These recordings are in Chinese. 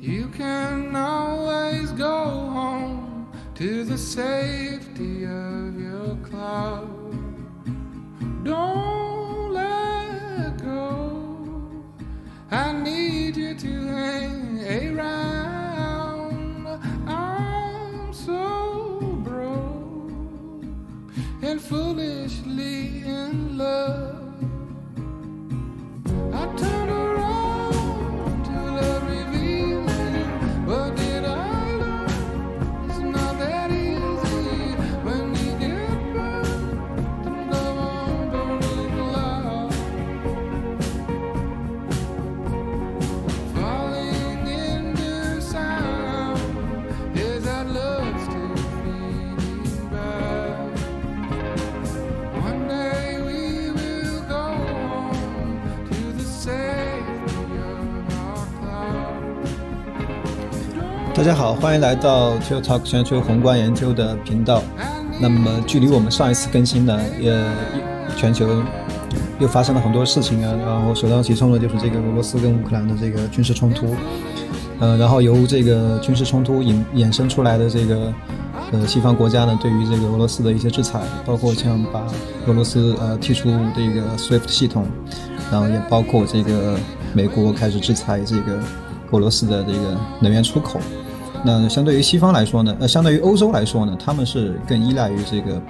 You can always go home to the safety of your cloud. 大家好，欢迎来到 Till Talk 全球宏观研究的频道。那么，距离我们上一次更新呢，也全球又发生了很多事情啊。然后首当其冲的就是这个俄罗斯跟乌克兰的这个军事冲突，呃，然后由这个军事冲突引衍生出来的这个呃西方国家呢，对于这个俄罗斯的一些制裁，包括像把俄罗斯呃踢出这个 SWIFT 系统，然后也包括这个美国开始制裁这个俄罗斯的这个能源出口。那相对于西方来说呢，呃，相对于欧洲来说呢，他们是更依赖于这个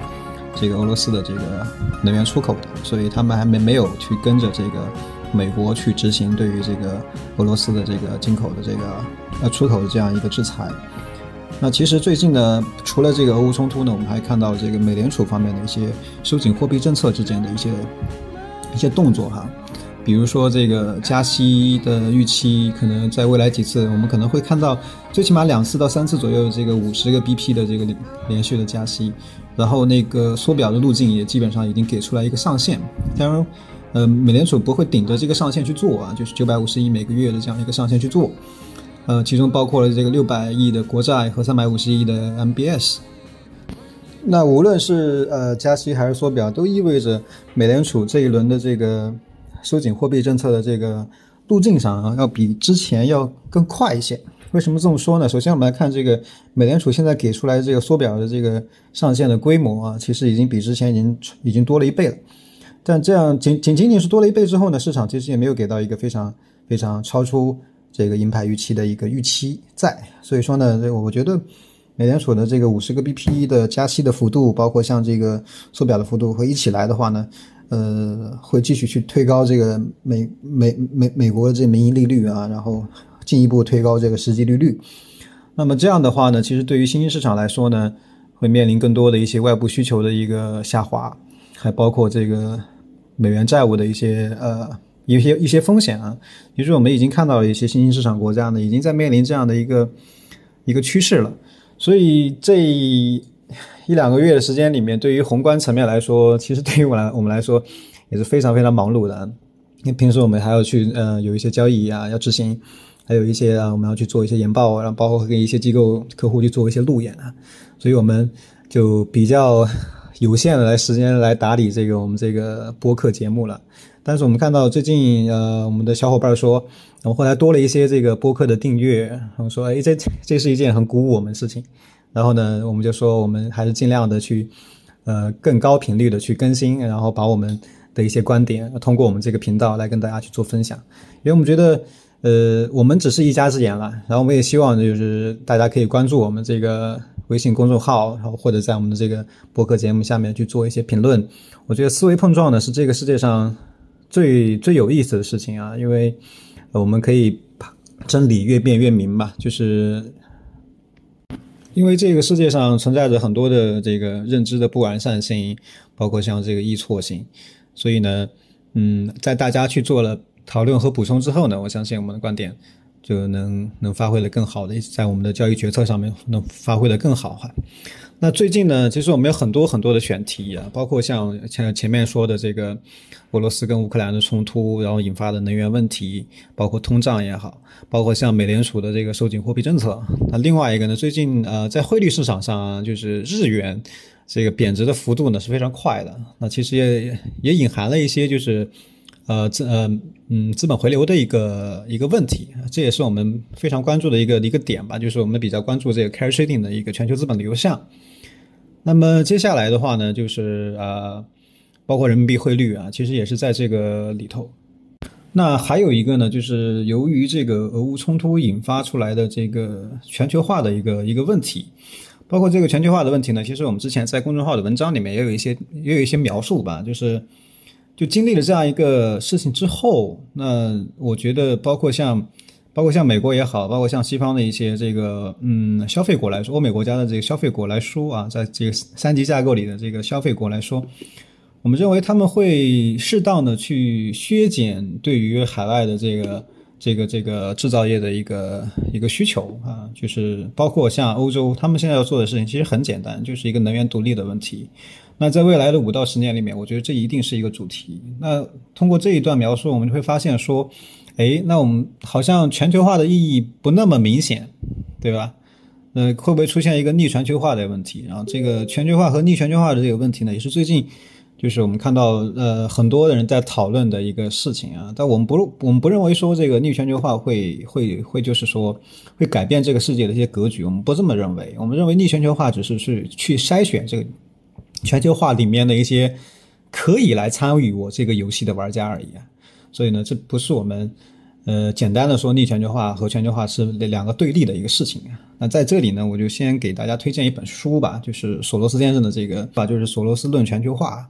这个俄罗斯的这个能源出口的，所以他们还没没有去跟着这个美国去执行对于这个俄罗斯的这个进口的这个呃出口的这样一个制裁。那其实最近呢，除了这个俄乌冲突呢，我们还看到这个美联储方面的一些收紧货币政策之间的一些一些动作哈。比如说这个加息的预期，可能在未来几次，我们可能会看到最起码两次到三次左右这个五十个 BP 的这个连续的加息，然后那个缩表的路径也基本上已经给出来一个上限。当然，呃，美联储不会顶着这个上限去做啊，就是九百五十亿每个月的这样一个上限去做，呃，其中包括了这个六百亿的国债和三百五十亿的 MBS。那无论是呃加息还是缩表，都意味着美联储这一轮的这个收紧货币政策的这个路径上啊，要比之前要更快一些。为什么这么说呢？首先我们来看这个美联储现在给出来这个缩表的这个上限的规模啊，其实已经比之前已经已经多了一倍了。但这样仅仅仅仅是多了一倍之后呢，市场其实也没有给到一个非常非常超出这个银牌预期的一个预期在。所以说呢，这我觉得。美联储的这个五十个 BP 的加息的幅度，包括像这个缩表的幅度，会一起来的话呢，呃，会继续去推高这个美美美美国的这名义利率啊，然后进一步推高这个实际利率。那么这样的话呢，其实对于新兴市场来说呢，会面临更多的一些外部需求的一个下滑，还包括这个美元债务的一些呃一些一些风险啊。其实我们已经看到了一些新兴市场国家呢，已经在面临这样的一个一个趋势了。所以这 一两个月的时间里面，对于宏观层面来说，其实对于我来我们来说也是非常非常忙碌的。因为平时我们还要去呃有一些交易啊要执行，还有一些啊我们要去做一些研报，然后包括跟一些机构客户去做一些路演啊，所以我们就比较有限的来时间来打理这个我们这个播客节目了。但是我们看到最近呃我们的小伙伴说。我们后来多了一些这个播客的订阅，我们说，哎，这这是一件很鼓舞我们事情。然后呢，我们就说，我们还是尽量的去，呃，更高频率的去更新，然后把我们的一些观点通过我们这个频道来跟大家去做分享。因为我们觉得，呃，我们只是一家之言了。然后我们也希望就是大家可以关注我们这个微信公众号，然后或者在我们的这个博客节目下面去做一些评论。我觉得思维碰撞呢是这个世界上最最有意思的事情啊，因为。我们可以真理越辩越明吧，就是因为这个世界上存在着很多的这个认知的不完善性，包括像这个易错性，所以呢，嗯，在大家去做了讨论和补充之后呢，我相信我们的观点就能能发挥的更好的，在我们的交易决策上面能发挥的更好哈。那最近呢，其实我们有很多很多的选题啊，包括像像前面说的这个俄罗斯跟乌克兰的冲突，然后引发的能源问题，包括通胀也好，包括像美联储的这个收紧货币政策。那另外一个呢，最近呃在汇率市场上啊，就是日元这个贬值的幅度呢是非常快的。那其实也也隐含了一些就是呃资呃嗯资本回流的一个一个问题，这也是我们非常关注的一个一个点吧，就是我们比较关注这个 carry trading 的一个全球资本流向。那么接下来的话呢，就是呃，包括人民币汇率啊，其实也是在这个里头。那还有一个呢，就是由于这个俄乌冲突引发出来的这个全球化的一个一个问题，包括这个全球化的问题呢，其实我们之前在公众号的文章里面也有一些也有一些描述吧，就是就经历了这样一个事情之后，那我觉得包括像包括像美国也好，包括像西方的一些这个嗯消费国来说，欧美国家的这个消费国来说啊，在这个三级架构里的这个消费国来说。我们认为他们会适当的去削减对于海外的这个这个这个制造业的一个一个需求啊，就是包括像欧洲，他们现在要做的事情其实很简单，就是一个能源独立的问题。那在未来的五到十年里面，我觉得这一定是一个主题。那通过这一段描述，我们就会发现说，哎，那我们好像全球化的意义不那么明显，对吧？呃，会不会出现一个逆全球化的问题？然后这个全球化和逆全球化的这个问题呢，也是最近。就是我们看到，呃，很多的人在讨论的一个事情啊，但我们不，我们不认为说这个逆全球化会会会就是说会改变这个世界的一些格局，我们不这么认为。我们认为逆全球化只是去去筛选这个全球化里面的一些可以来参与我这个游戏的玩家而已。所以呢，这不是我们。呃，简单的说，逆全球化和全球化是两个对立的一个事情。那在这里呢，我就先给大家推荐一本书吧，就是索罗斯先生的这个吧，就是《索罗斯论全球化》。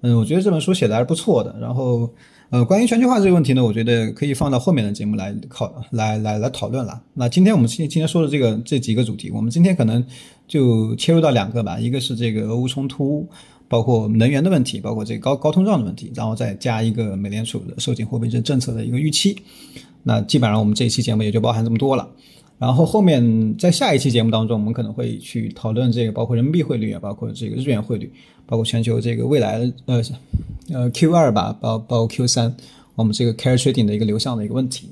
嗯，我觉得这本书写的还是不错的。然后，呃，关于全球化这个问题呢，我觉得可以放到后面的节目来考来来来讨论了。那今天我们今今天说的这个这几个主题，我们今天可能就切入到两个吧，一个是这个俄乌冲突。包括能源的问题，包括这个高高通胀的问题，然后再加一个美联储的收紧货币政策的一个预期，那基本上我们这一期节目也就包含这么多了。然后后面在下一期节目当中，我们可能会去讨论这个，包括人民币汇率啊，包括这个日元汇率，包括全球这个未来呃呃 Q 二吧，包包括 Q 三，我们这个 carry trading 的一个流向的一个问题。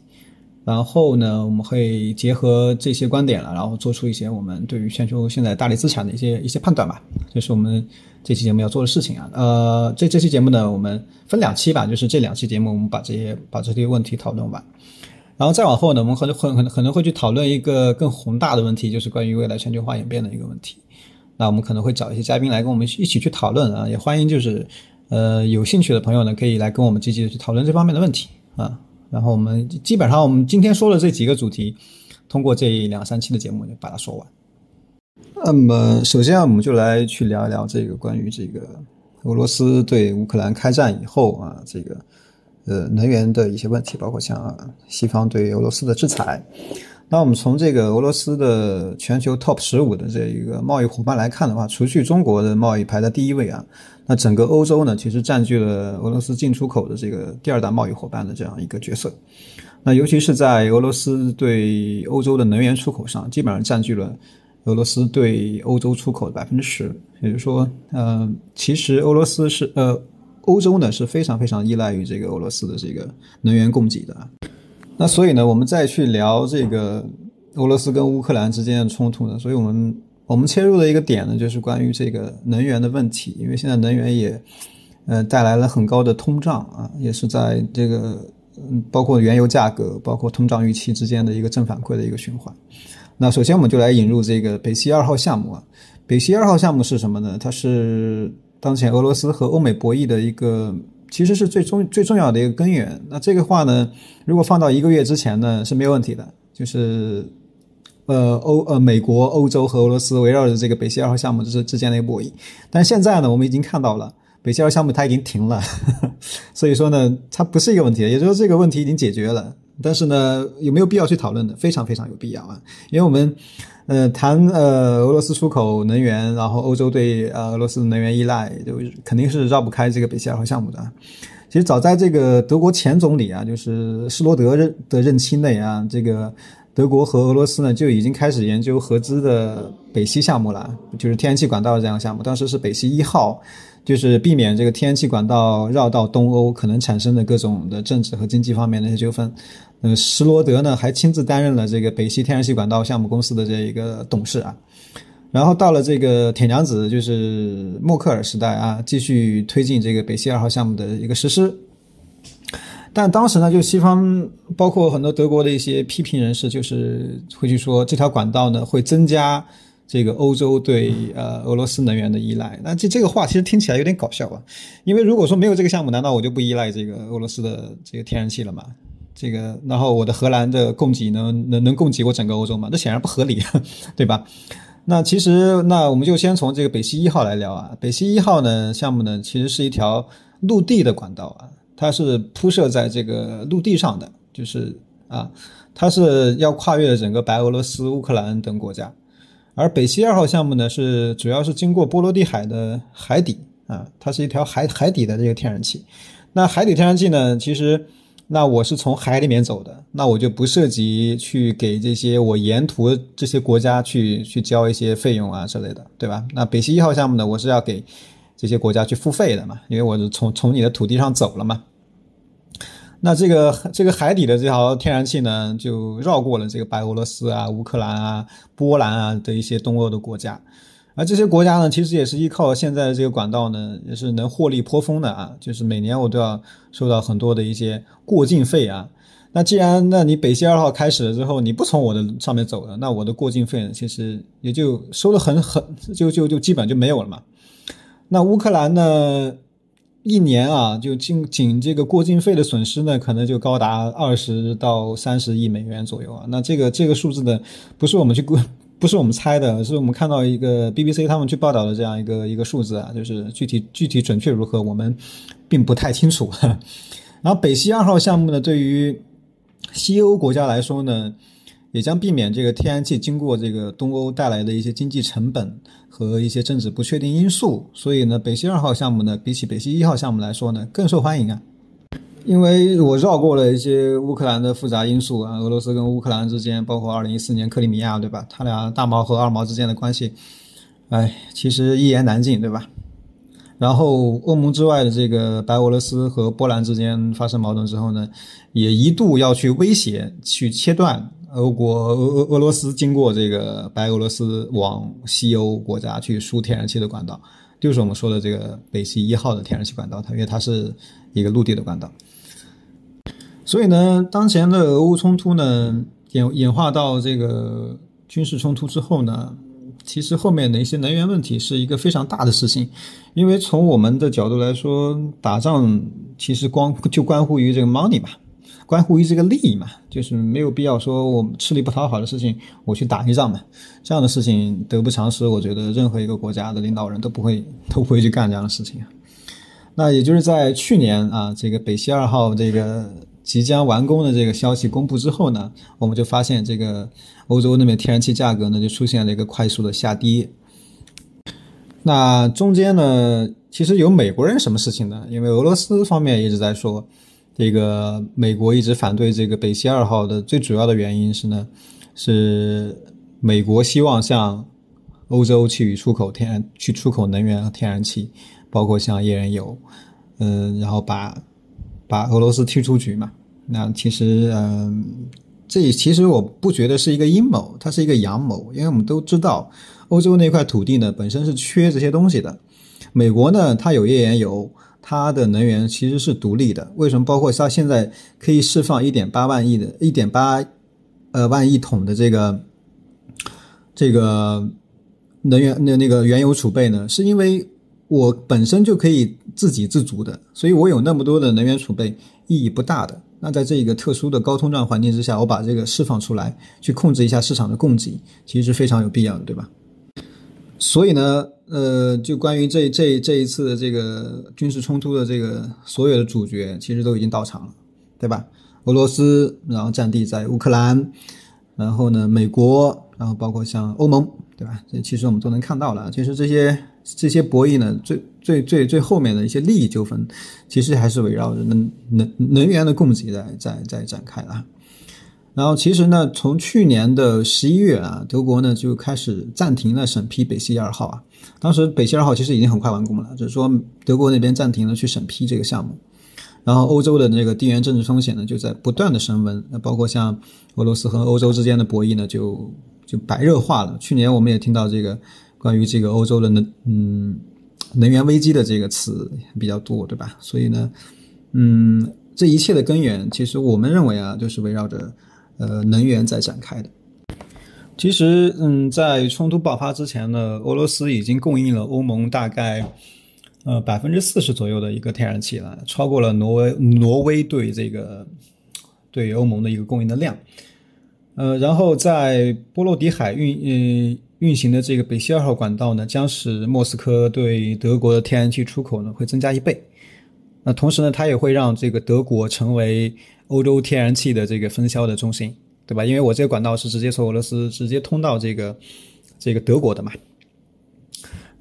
然后呢，我们会结合这些观点了，然后做出一些我们对于全球现在大力资产的一些一些判断吧。这是我们这期节目要做的事情啊。呃，这这期节目呢，我们分两期吧，就是这两期节目我们把这些把这些问题讨论完，然后再往后呢，我们可能会可能可能会去讨论一个更宏大的问题，就是关于未来全球化演变的一个问题。那我们可能会找一些嘉宾来跟我们一起去讨论啊，也欢迎就是呃有兴趣的朋友呢，可以来跟我们积极的去讨论这方面的问题啊。然后我们基本上，我们今天说的这几个主题，通过这两三期的节目就把它说完。那么，首先啊我们就来去聊一聊这个关于这个俄罗斯对乌克兰开战以后啊，这个呃能源的一些问题，包括像西方对俄罗斯的制裁。那我们从这个俄罗斯的全球 top 十五的这一个贸易伙伴来看的话，除去中国的贸易排在第一位啊，那整个欧洲呢，其实占据了俄罗斯进出口的这个第二大贸易伙伴的这样一个角色。那尤其是在俄罗斯对欧洲的能源出口上，基本上占据了俄罗斯对欧洲出口的百分之十。也就是说，呃，其实俄罗斯是呃，欧洲呢是非常非常依赖于这个俄罗斯的这个能源供给的。那所以呢，我们再去聊这个俄罗斯跟乌克兰之间的冲突呢，所以我们我们切入的一个点呢，就是关于这个能源的问题，因为现在能源也呃带来了很高的通胀啊，也是在这个嗯包括原油价格、包括通胀预期之间的一个正反馈的一个循环。那首先我们就来引入这个北溪二号项目啊，北溪二号项目是什么呢？它是当前俄罗斯和欧美博弈的一个。其实是最重最重要的一个根源。那这个话呢，如果放到一个月之前呢是没有问题的，就是呃欧呃美国、欧洲和俄罗斯围绕着这个北溪二号项目之之间的一个博弈。但现在呢，我们已经看到了北溪二号项目它已经停了，所以说呢，它不是一个问题，也就是说这个问题已经解决了。但是呢，有没有必要去讨论的？非常非常有必要啊，因为我们。呃，谈呃俄罗斯出口能源，然后欧洲对呃俄罗斯能源依赖，就肯定是绕不开这个北溪二号项目的。其实早在这个德国前总理啊，就是施罗德任的任期内啊，这个德国和俄罗斯呢就已经开始研究合资的北溪项目了，就是天然气管道这样项目。当时是北溪一号，就是避免这个天然气管道绕到东欧可能产生的各种的政治和经济方面的一些纠纷。呃，施罗德呢还亲自担任了这个北溪天然气管道项目公司的这一个董事啊，然后到了这个铁娘子，就是默克尔时代啊，继续推进这个北溪二号项目的一个实施。但当时呢，就西方包括很多德国的一些批评人士，就是会去说这条管道呢会增加这个欧洲对呃俄罗斯能源的依赖。那这这个话其实听起来有点搞笑啊，因为如果说没有这个项目，难道我就不依赖这个俄罗斯的这个天然气了吗？这个，然后我的荷兰的供给能能能供给我整个欧洲吗？这显然不合理，对吧？那其实，那我们就先从这个北溪一号来聊啊。北溪一号呢项目呢，其实是一条陆地的管道啊，它是铺设在这个陆地上的，就是啊，它是要跨越整个白俄罗斯、乌克兰等国家。而北溪二号项目呢，是主要是经过波罗的海的海底啊，它是一条海海底的这个天然气。那海底天然气呢，其实。那我是从海里面走的，那我就不涉及去给这些我沿途这些国家去去交一些费用啊之类的，对吧？那北溪一号项目呢，我是要给这些国家去付费的嘛，因为我是从从你的土地上走了嘛。那这个这个海底的这条天然气呢，就绕过了这个白俄罗斯啊、乌克兰啊、波兰啊的一些东欧的国家。而这些国家呢，其实也是依靠现在这个管道呢，也是能获利颇丰的啊。就是每年我都要收到很多的一些过境费啊。那既然那你北溪二号开始了之后，你不从我的上面走了，那我的过境费，其实也就收的很很，就就就基本就没有了嘛。那乌克兰呢，一年啊，就仅仅这个过境费的损失呢，可能就高达二十到三十亿美元左右啊。那这个这个数字呢，不是我们去估。不是我们猜的，是我们看到一个 BBC 他们去报道的这样一个一个数字啊，就是具体具体准确如何，我们并不太清楚。然后北溪二号项目呢，对于西欧国家来说呢，也将避免这个天然气经过这个东欧带来的一些经济成本和一些政治不确定因素，所以呢，北溪二号项目呢，比起北溪一号项目来说呢，更受欢迎啊。因为我绕过了一些乌克兰的复杂因素啊，俄罗斯跟乌克兰之间，包括二零一四年克里米亚，对吧？他俩大毛和二毛之间的关系，哎，其实一言难尽，对吧？然后欧盟之外的这个白俄罗斯和波兰之间发生矛盾之后呢，也一度要去威胁去切断俄国俄俄俄罗斯经过这个白俄罗斯往西欧国家去输天然气的管道，就是我们说的这个北溪一号的天然气管道，它因为它是一个陆地的管道。所以呢，当前的俄乌冲突呢演演化到这个军事冲突之后呢，其实后面的一些能源问题是一个非常大的事情，因为从我们的角度来说，打仗其实光就关乎于这个 money 嘛，关乎于这个利益嘛，就是没有必要说我们吃力不讨好的事情我去打一仗嘛，这样的事情得不偿失，我觉得任何一个国家的领导人都不会都不会去干这样的事情。那也就是在去年啊，这个北溪二号这个。即将完工的这个消息公布之后呢，我们就发现这个欧洲那边天然气价格呢就出现了一个快速的下跌。那中间呢，其实有美国人什么事情呢？因为俄罗斯方面一直在说，这个美国一直反对这个北溪二号的最主要的原因是呢，是美国希望向欧洲去出口天然去出口能源和天然气，包括像页岩油，嗯，然后把。把俄罗斯踢出局嘛？那其实，嗯，这其实我不觉得是一个阴谋，它是一个阳谋，因为我们都知道，欧洲那块土地呢本身是缺这些东西的。美国呢，它有页岩油，它的能源其实是独立的。为什么？包括它现在可以释放一点八万亿的、一点八呃万亿桶的这个这个能源那那个原油储备呢？是因为。我本身就可以自给自足的，所以我有那么多的能源储备意义不大的。那在这个特殊的高通胀环境之下，我把这个释放出来，去控制一下市场的供给，其实是非常有必要的，对吧？所以呢，呃，就关于这这这一次的这个军事冲突的这个所有的主角，其实都已经到场了，对吧？俄罗斯，然后战地在乌克兰，然后呢，美国，然后包括像欧盟，对吧？这其实我们都能看到了，其实这些。这些博弈呢，最最最最后面的一些利益纠纷，其实还是围绕着能能能源的供给在在在展开了。然后其实呢，从去年的十一月啊，德国呢就开始暂停了审批北溪二号啊。当时北溪二号其实已经很快完工了，就是说德国那边暂停了去审批这个项目。然后欧洲的这个地缘政治风险呢，就在不断的升温。那包括像俄罗斯和欧洲之间的博弈呢，就就白热化了。去年我们也听到这个。关于这个欧洲的能嗯能源危机的这个词比较多，对吧？所以呢，嗯，这一切的根源，其实我们认为啊，就是围绕着呃能源在展开的。其实，嗯，在冲突爆发之前呢，俄罗斯已经供应了欧盟大概呃百分之四十左右的一个天然气了，超过了挪威挪威对这个对欧盟的一个供应的量。呃，然后在波罗的海运嗯运行的这个北溪二号管道呢，将使莫斯科对德国的天然气出口呢会增加一倍。那同时呢，它也会让这个德国成为欧洲天然气的这个分销的中心。对吧？因为我这个管道是直接从俄罗斯直接通到这个这个德国的嘛。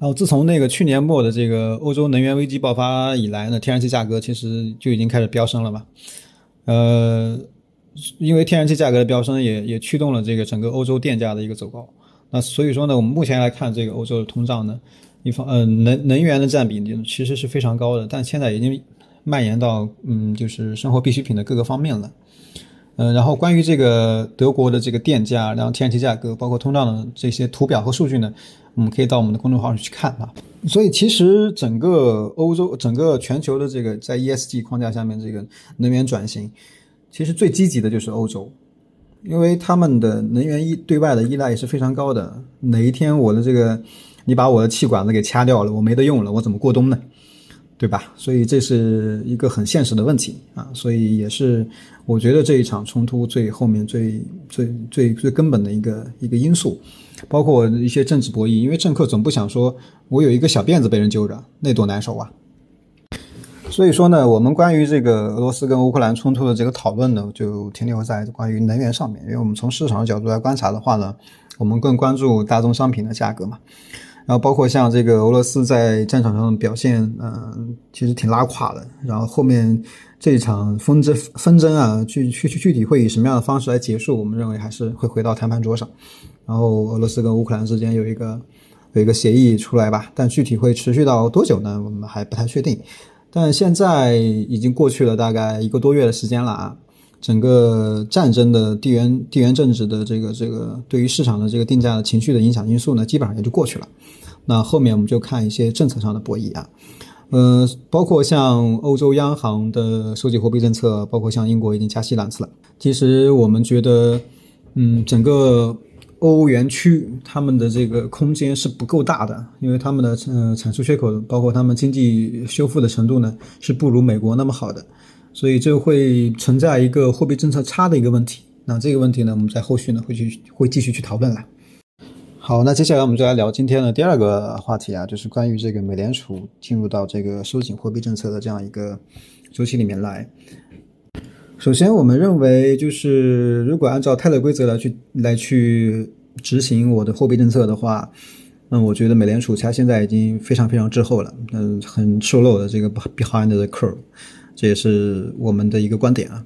然后自从那个去年末的这个欧洲能源危机爆发以来呢，天然气价格其实就已经开始飙升了嘛。呃，因为天然气价格的飙升，也也驱动了这个整个欧洲电价的一个走高。那所以说呢，我们目前来看，这个欧洲的通胀呢，一方呃能能源的占比其实是非常高的，但现在已经蔓延到嗯就是生活必需品的各个方面了。嗯，然后关于这个德国的这个电价，然后天然气价格，包括通胀的这些图表和数据呢，我们可以到我们的公众号上去看啊。所以其实整个欧洲、整个全球的这个在 ESG 框架下面这个能源转型，其实最积极的就是欧洲，因为他们的能源依对外的依赖也是非常高的。哪一天我的这个你把我的气管子给掐掉了，我没得用了，我怎么过冬呢？对吧？所以这是一个很现实的问题啊，所以也是我觉得这一场冲突最后面最最最最根本的一个一个因素，包括一些政治博弈，因为政客总不想说我有一个小辫子被人揪着，那多难受啊。所以说呢，我们关于这个俄罗斯跟乌克兰冲突的这个讨论呢，就停留在关于能源上面，因为我们从市场的角度来观察的话呢，我们更关注大宗商品的价格嘛。然后包括像这个俄罗斯在战场上的表现，嗯，其实挺拉垮的。然后后面这一场纷争纷争啊，具具具具体会以什么样的方式来结束？我们认为还是会回到谈判桌上。然后俄罗斯跟乌克兰之间有一个有一个协议出来吧，但具体会持续到多久呢？我们还不太确定。但现在已经过去了大概一个多月的时间了啊。整个战争的地缘地缘政治的这个这个对于市场的这个定价的情绪的影响因素呢，基本上也就过去了。那后面我们就看一些政策上的博弈啊，呃，包括像欧洲央行的收紧货币政策，包括像英国已经加息两次了。其实我们觉得，嗯，整个欧元区他们的这个空间是不够大的，因为他们的呃产出缺口，包括他们经济修复的程度呢，是不如美国那么好的。所以这会存在一个货币政策差的一个问题。那这个问题呢，我们在后续呢会去会继续去讨论了。好，那接下来我们就来聊今天的第二个话题啊，就是关于这个美联储进入到这个收紧货币政策的这样一个周期里面来。首先，我们认为就是如果按照泰勒规则来去来去执行我的货币政策的话，那我觉得美联储它现在已经非常非常滞后了，嗯，很受漏的这个 behind the curve。这也是我们的一个观点啊，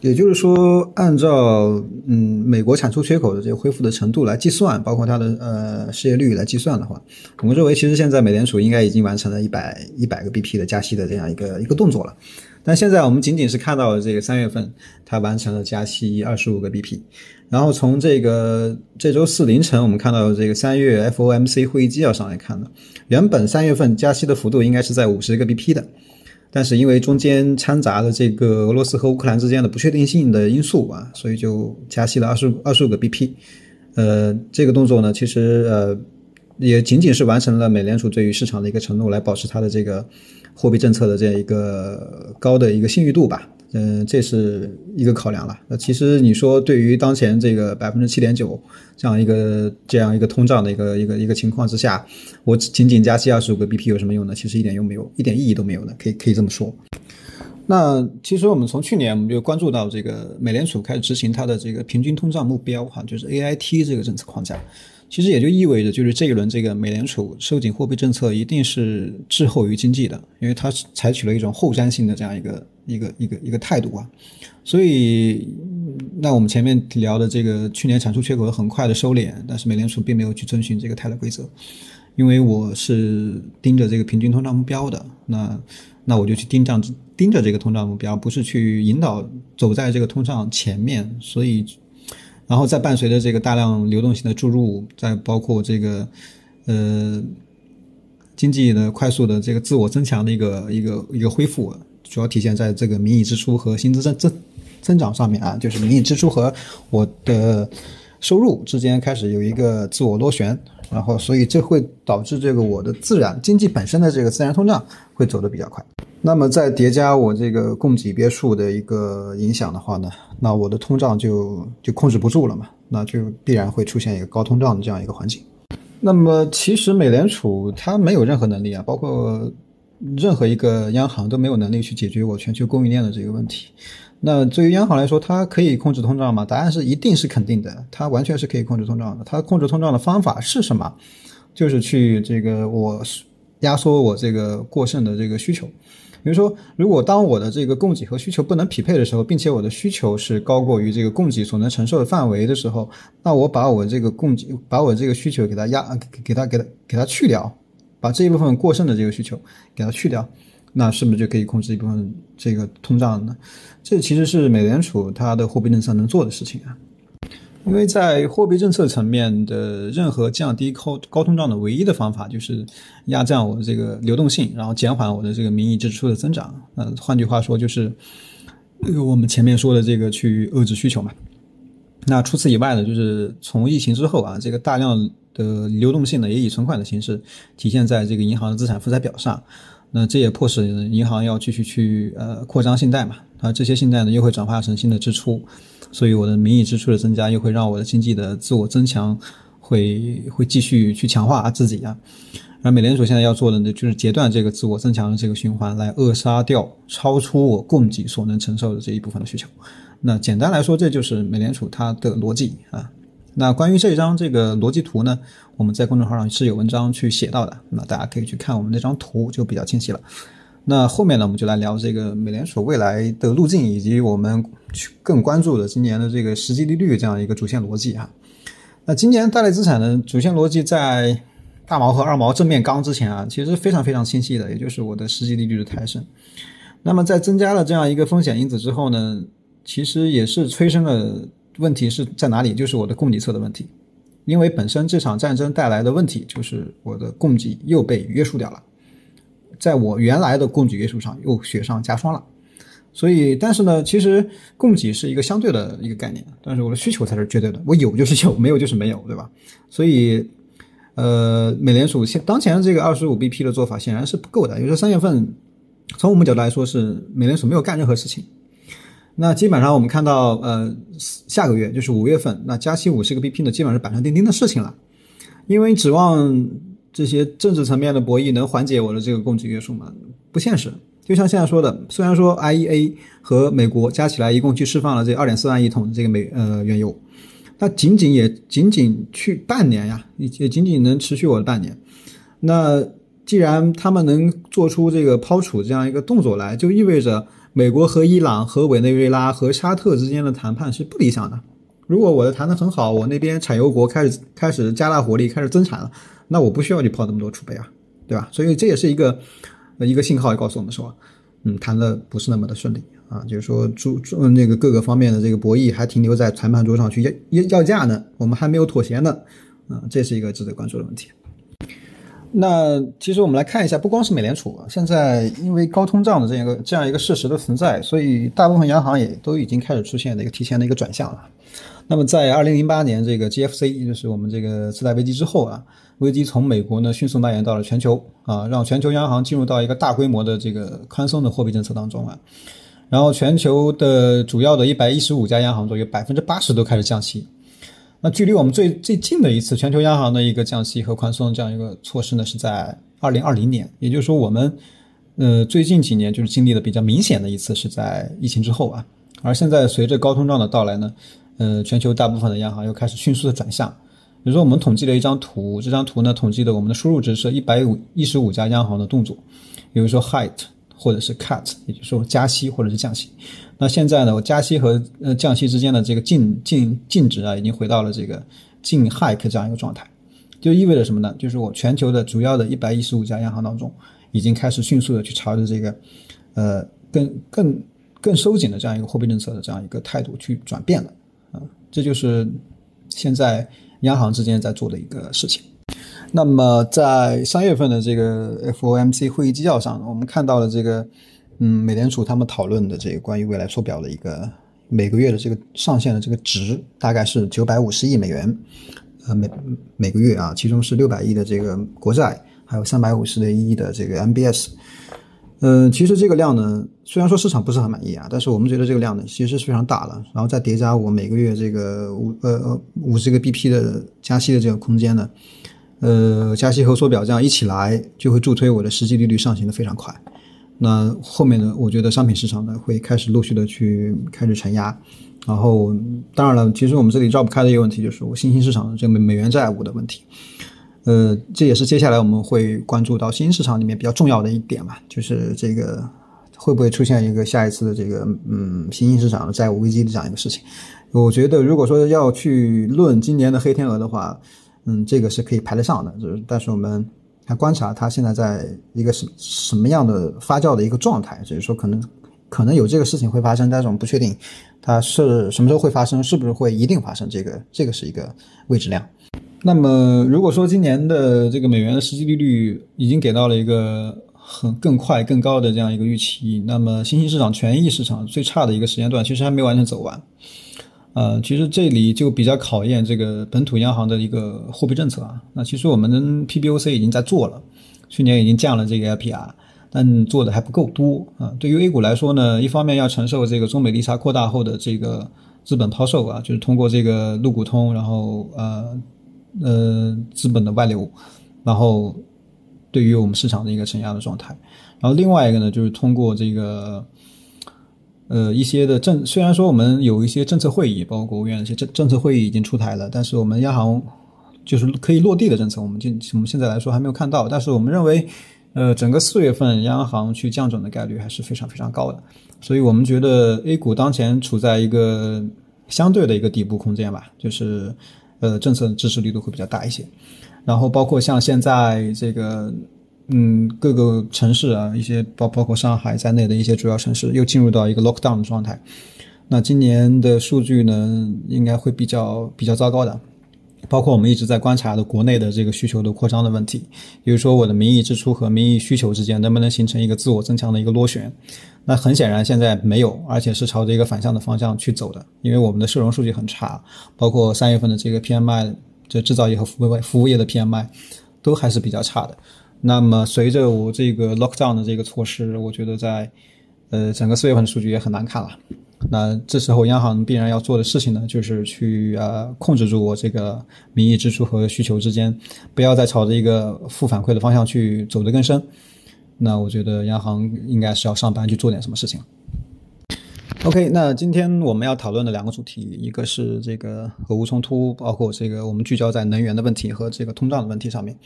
也就是说，按照嗯美国产出缺口的这个恢复的程度来计算，包括它的呃失业率来计算的话，我们认为其实现在美联储应该已经完成了一百一百个 BP 的加息的这样一个一个动作了。但现在我们仅仅是看到了这个三月份它完成了加息二十五个 BP，然后从这个这周四凌晨我们看到这个三月 FOMC 会议纪要上来看呢，原本三月份加息的幅度应该是在五十个 BP 的。但是因为中间掺杂了这个俄罗斯和乌克兰之间的不确定性的因素啊，所以就加息了二十五二十五个 BP，呃，这个动作呢，其实呃也仅仅是完成了美联储对于市场的一个承诺，来保持它的这个货币政策的这样一个高的一个信誉度吧。嗯，这是一个考量了。那其实你说，对于当前这个百分之七点九这样一个这样一个通胀的一个一个一个情况之下，我仅仅加息二十五个 BP 有什么用呢？其实一点用没有，一点意义都没有的，可以可以这么说。那其实我们从去年我们就关注到这个美联储开始执行它的这个平均通胀目标哈，就是 AIT 这个政策框架。其实也就意味着，就是这一轮这个美联储收紧货币政策一定是滞后于经济的，因为它采取了一种后瞻性的这样一个一个一个一个态度啊。所以，那我们前面聊的这个去年产出缺口很快的收敛，但是美联储并没有去遵循这个泰勒规则，因为我是盯着这个平均通胀目标的，那那我就去盯着盯着这个通胀目标，不是去引导走在这个通胀前面，所以。然后再伴随着这个大量流动性的注入，再包括这个，呃，经济的快速的这个自我增强的一个一个一个恢复，主要体现在这个名义支出和薪资增增增长上面啊，就是名义支出和我的收入之间开始有一个自我螺旋，然后所以这会导致这个我的自然经济本身的这个自然通胀会走得比较快。那么再叠加我这个供给约束的一个影响的话呢，那我的通胀就就控制不住了嘛，那就必然会出现一个高通胀的这样一个环境。那么其实美联储它没有任何能力啊，包括任何一个央行都没有能力去解决我全球供应链的这个问题。那对于央行来说，它可以控制通胀吗？答案是一定是肯定的，它完全是可以控制通胀的。它控制通胀的方法是什么？就是去这个我压缩我这个过剩的这个需求。比如说，如果当我的这个供给和需求不能匹配的时候，并且我的需求是高过于这个供给所能承受的范围的时候，那我把我这个供给，把我这个需求给它压，给给它给它给它去掉，把这一部分过剩的这个需求给它去掉，那是不是就可以控制一部分这个通胀呢？这其实是美联储它的货币政策能做的事情啊。因为在货币政策层面的任何降低高高通胀的唯一的方法就是压降我的这个流动性，然后减缓我的这个名义支出的增长。呃，换句话说就是我们前面说的这个去遏制需求嘛。那除此以外呢，就是从疫情之后啊，这个大量的流动性呢也以存款的形式体现在这个银行的资产负债表上。那这也迫使银行要继续去呃扩张信贷嘛，啊这些信贷呢又会转化成新的支出，所以我的名义支出的增加又会让我的经济的自我增强会会继续去强化自己啊。而美联储现在要做的呢，就是截断这个自我增强的这个循环，来扼杀掉超出我供给所能承受的这一部分的需求。那简单来说，这就是美联储它的逻辑啊。那关于这一张这个逻辑图呢，我们在公众号上是有文章去写到的，那大家可以去看我们那张图，就比较清晰了。那后面呢，我们就来聊这个美联储未来的路径，以及我们去更关注的今年的这个实际利率这样一个主线逻辑哈。那今年大类资产的主线逻辑在大毛和二毛正面刚之前啊，其实非常非常清晰的，也就是我的实际利率的抬升。那么在增加了这样一个风险因子之后呢，其实也是催生了。问题是在哪里？就是我的供给侧的问题，因为本身这场战争带来的问题就是我的供给又被约束掉了，在我原来的供给约束上又雪上加霜了。所以，但是呢，其实供给是一个相对的一个概念，但是我的需求才是绝对的，我有就是有，没有就是没有，对吧？所以，呃，美联储现当前这个二十五 BP 的做法显然是不够的，也就是三月份，从我们角度来说是美联储没有干任何事情。那基本上我们看到，呃，下个月就是五月份，那加息五十个 BP 呢，基本上是板上钉钉的事情了。因为指望这些政治层面的博弈能缓解我的这个供给约束吗，不现实。就像现在说的，虽然说 IEA 和美国加起来一共去释放了这二点四万亿桶的这个美呃原油，那仅仅也仅仅去半年呀，也也仅仅能持续我的半年。那既然他们能做出这个抛储这样一个动作来，就意味着。美国和伊朗、和委内瑞拉、和沙特之间的谈判是不理想的。如果我的谈得很好，我那边产油国开始开始加大火力，开始增产了，那我不需要你抛那么多储备啊，对吧？所以这也是一个呃一个信号，告诉我们说，嗯，谈的不是那么的顺利啊，就是说，主主那个各个方面的这个博弈还停留在谈判桌上去要要要价呢，我们还没有妥协呢，啊，这是一个值得关注的问题。那其实我们来看一下，不光是美联储，现在因为高通胀的这样一个这样一个事实的存在，所以大部分央行也都已经开始出现了一个提前的一个转向了。那么在二零零八年这个 GFC，也就是我们这个次贷危机之后啊，危机从美国呢迅速蔓延到了全球啊，让全球央行进入到一个大规模的这个宽松的货币政策当中啊。然后全球的主要的一百一十五家央行中有百分之八十都开始降息。那距离我们最最近的一次全球央行的一个降息和宽松这样一个措施呢，是在二零二零年，也就是说我们，呃，最近几年就是经历的比较明显的一次是在疫情之后啊，而现在随着高通胀的到来呢，呃，全球大部分的央行又开始迅速的转向。比如说我们统计了一张图，这张图呢统计的我们的输入值是一百五一十五家央行的动作，比如说 height 或者是 cut，也就是说加息或者是降息。那现在呢？我加息和呃降息之间的这个净净净值啊，已经回到了这个净 hike 这样一个状态，就意味着什么呢？就是我全球的主要的一百一十五家央行当中，已经开始迅速的去朝着这个呃更更更收紧的这样一个货币政策的这样一个态度去转变了啊，这就是现在央行之间在做的一个事情。那么在三月份的这个 FOMC 会议纪要上，我们看到了这个。嗯，美联储他们讨论的这个关于未来缩表的一个每个月的这个上限的这个值，大概是九百五十亿美元，呃，每每个月啊，其中是六百亿的这个国债，还有三百五十的亿的这个 MBS。嗯，其实这个量呢，虽然说市场不是很满意啊，但是我们觉得这个量呢，其实是非常大了。然后再叠加我每个月这个五呃呃五十个 BP 的加息的这个空间呢，呃，加息和缩表这样一起来，就会助推我的实际利率上行的非常快。那后面呢，我觉得商品市场呢会开始陆续的去开始承压。然后当然了，其实我们这里绕不开的一个问题就是我新兴市场的这个美美元债务的问题。呃，这也是接下来我们会关注到新兴市场里面比较重要的一点嘛，就是这个会不会出现一个下一次的这个嗯新兴市场的债务危机的这样一个事情。我觉得如果说要去论今年的黑天鹅的话，嗯，这个是可以排得上的，就是但是我们还观察它现在在一个什什么样的发酵的一个状态，就是说可能可能有这个事情会发生，但是我们不确定它是什么时候会发生，是不是会一定发生，这个这个是一个未知量。那么，如果说今年的这个美元的实际利率已经给到了一个很更快、更高的这样一个预期，那么新兴市场、权益市场最差的一个时间段其实还没完全走完。呃，其实这里就比较考验这个本土央行的一个货币政策啊。那其实我们的 PBOC 已经在做了，去年已经降了这个 LPR，但做的还不够多啊。对于 A 股来说呢，一方面要承受这个中美利差扩大后的这个资本抛售啊，就是通过这个陆股通，然后呃。呃，资本的外流，然后对于我们市场的一个承压的状态，然后另外一个呢，就是通过这个呃一些的政，虽然说我们有一些政策会议，包括国务院一些政政策会议已经出台了，但是我们央行就是可以落地的政策，我们今我们现在来说还没有看到。但是我们认为，呃，整个四月份央行去降准的概率还是非常非常高的，所以我们觉得 A 股当前处在一个相对的一个底部空间吧，就是。呃，政策的支持力度会比较大一些，然后包括像现在这个，嗯，各个城市啊，一些包包括上海在内的一些主要城市又进入到一个 lockdown 的状态，那今年的数据呢，应该会比较比较糟糕的。包括我们一直在观察的国内的这个需求的扩张的问题，比如说我的名义支出和名义需求之间能不能形成一个自我增强的一个螺旋？那很显然现在没有，而且是朝着一个反向的方向去走的，因为我们的社融数据很差，包括三月份的这个 PMI，这制造业和服务服务业的 PMI 都还是比较差的。那么随着我这个 lockdown 的这个措施，我觉得在呃整个四月份的数据也很难看了。那这时候央行必然要做的事情呢，就是去呃控制住我这个名义支出和需求之间，不要再朝着一个负反馈的方向去走得更深。那我觉得央行应该是要上班去做点什么事情。OK，那今天我们要讨论的两个主题，一个是这个俄乌冲突，包括这个我们聚焦在能源的问题和这个通胀的问题上面。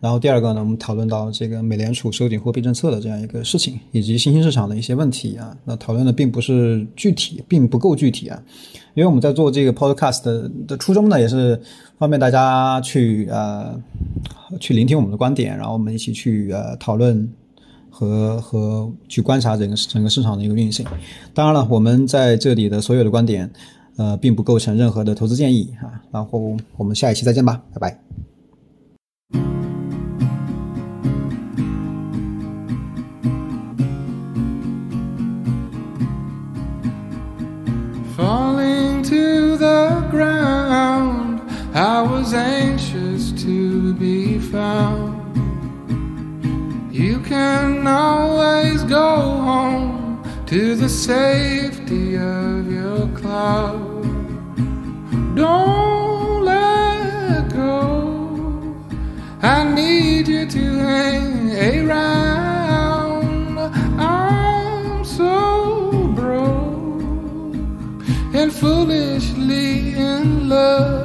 然后第二个呢，我们讨论到这个美联储收紧货币政策的这样一个事情，以及新兴市场的一些问题啊。那讨论的并不是具体，并不够具体啊。因为我们在做这个 podcast 的初衷呢，也是方便大家去呃去聆听我们的观点，然后我们一起去呃讨论和和去观察整个整个市场的一个运行。当然了，我们在这里的所有的观点呃并不构成任何的投资建议啊。然后我们下一期再见吧，拜拜。Found. You can always go home to the safety of your cloud. Don't let go. I need you to hang around. I'm so broke and foolishly in love.